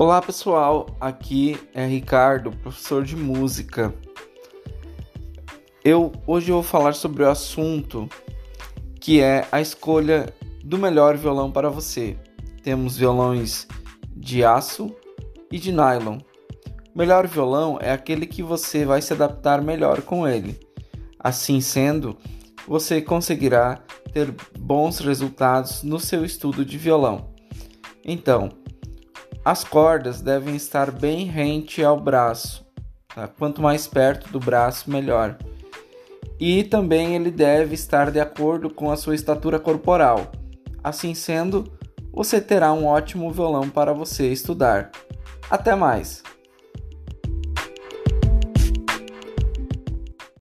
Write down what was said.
Olá pessoal, aqui é Ricardo, professor de música. Eu hoje vou falar sobre o assunto que é a escolha do melhor violão para você. Temos violões de aço e de nylon. O melhor violão é aquele que você vai se adaptar melhor com ele. Assim sendo, você conseguirá ter bons resultados no seu estudo de violão. Então, as cordas devem estar bem rente ao braço. Tá? Quanto mais perto do braço, melhor. E também ele deve estar de acordo com a sua estatura corporal. Assim sendo, você terá um ótimo violão para você estudar. Até mais!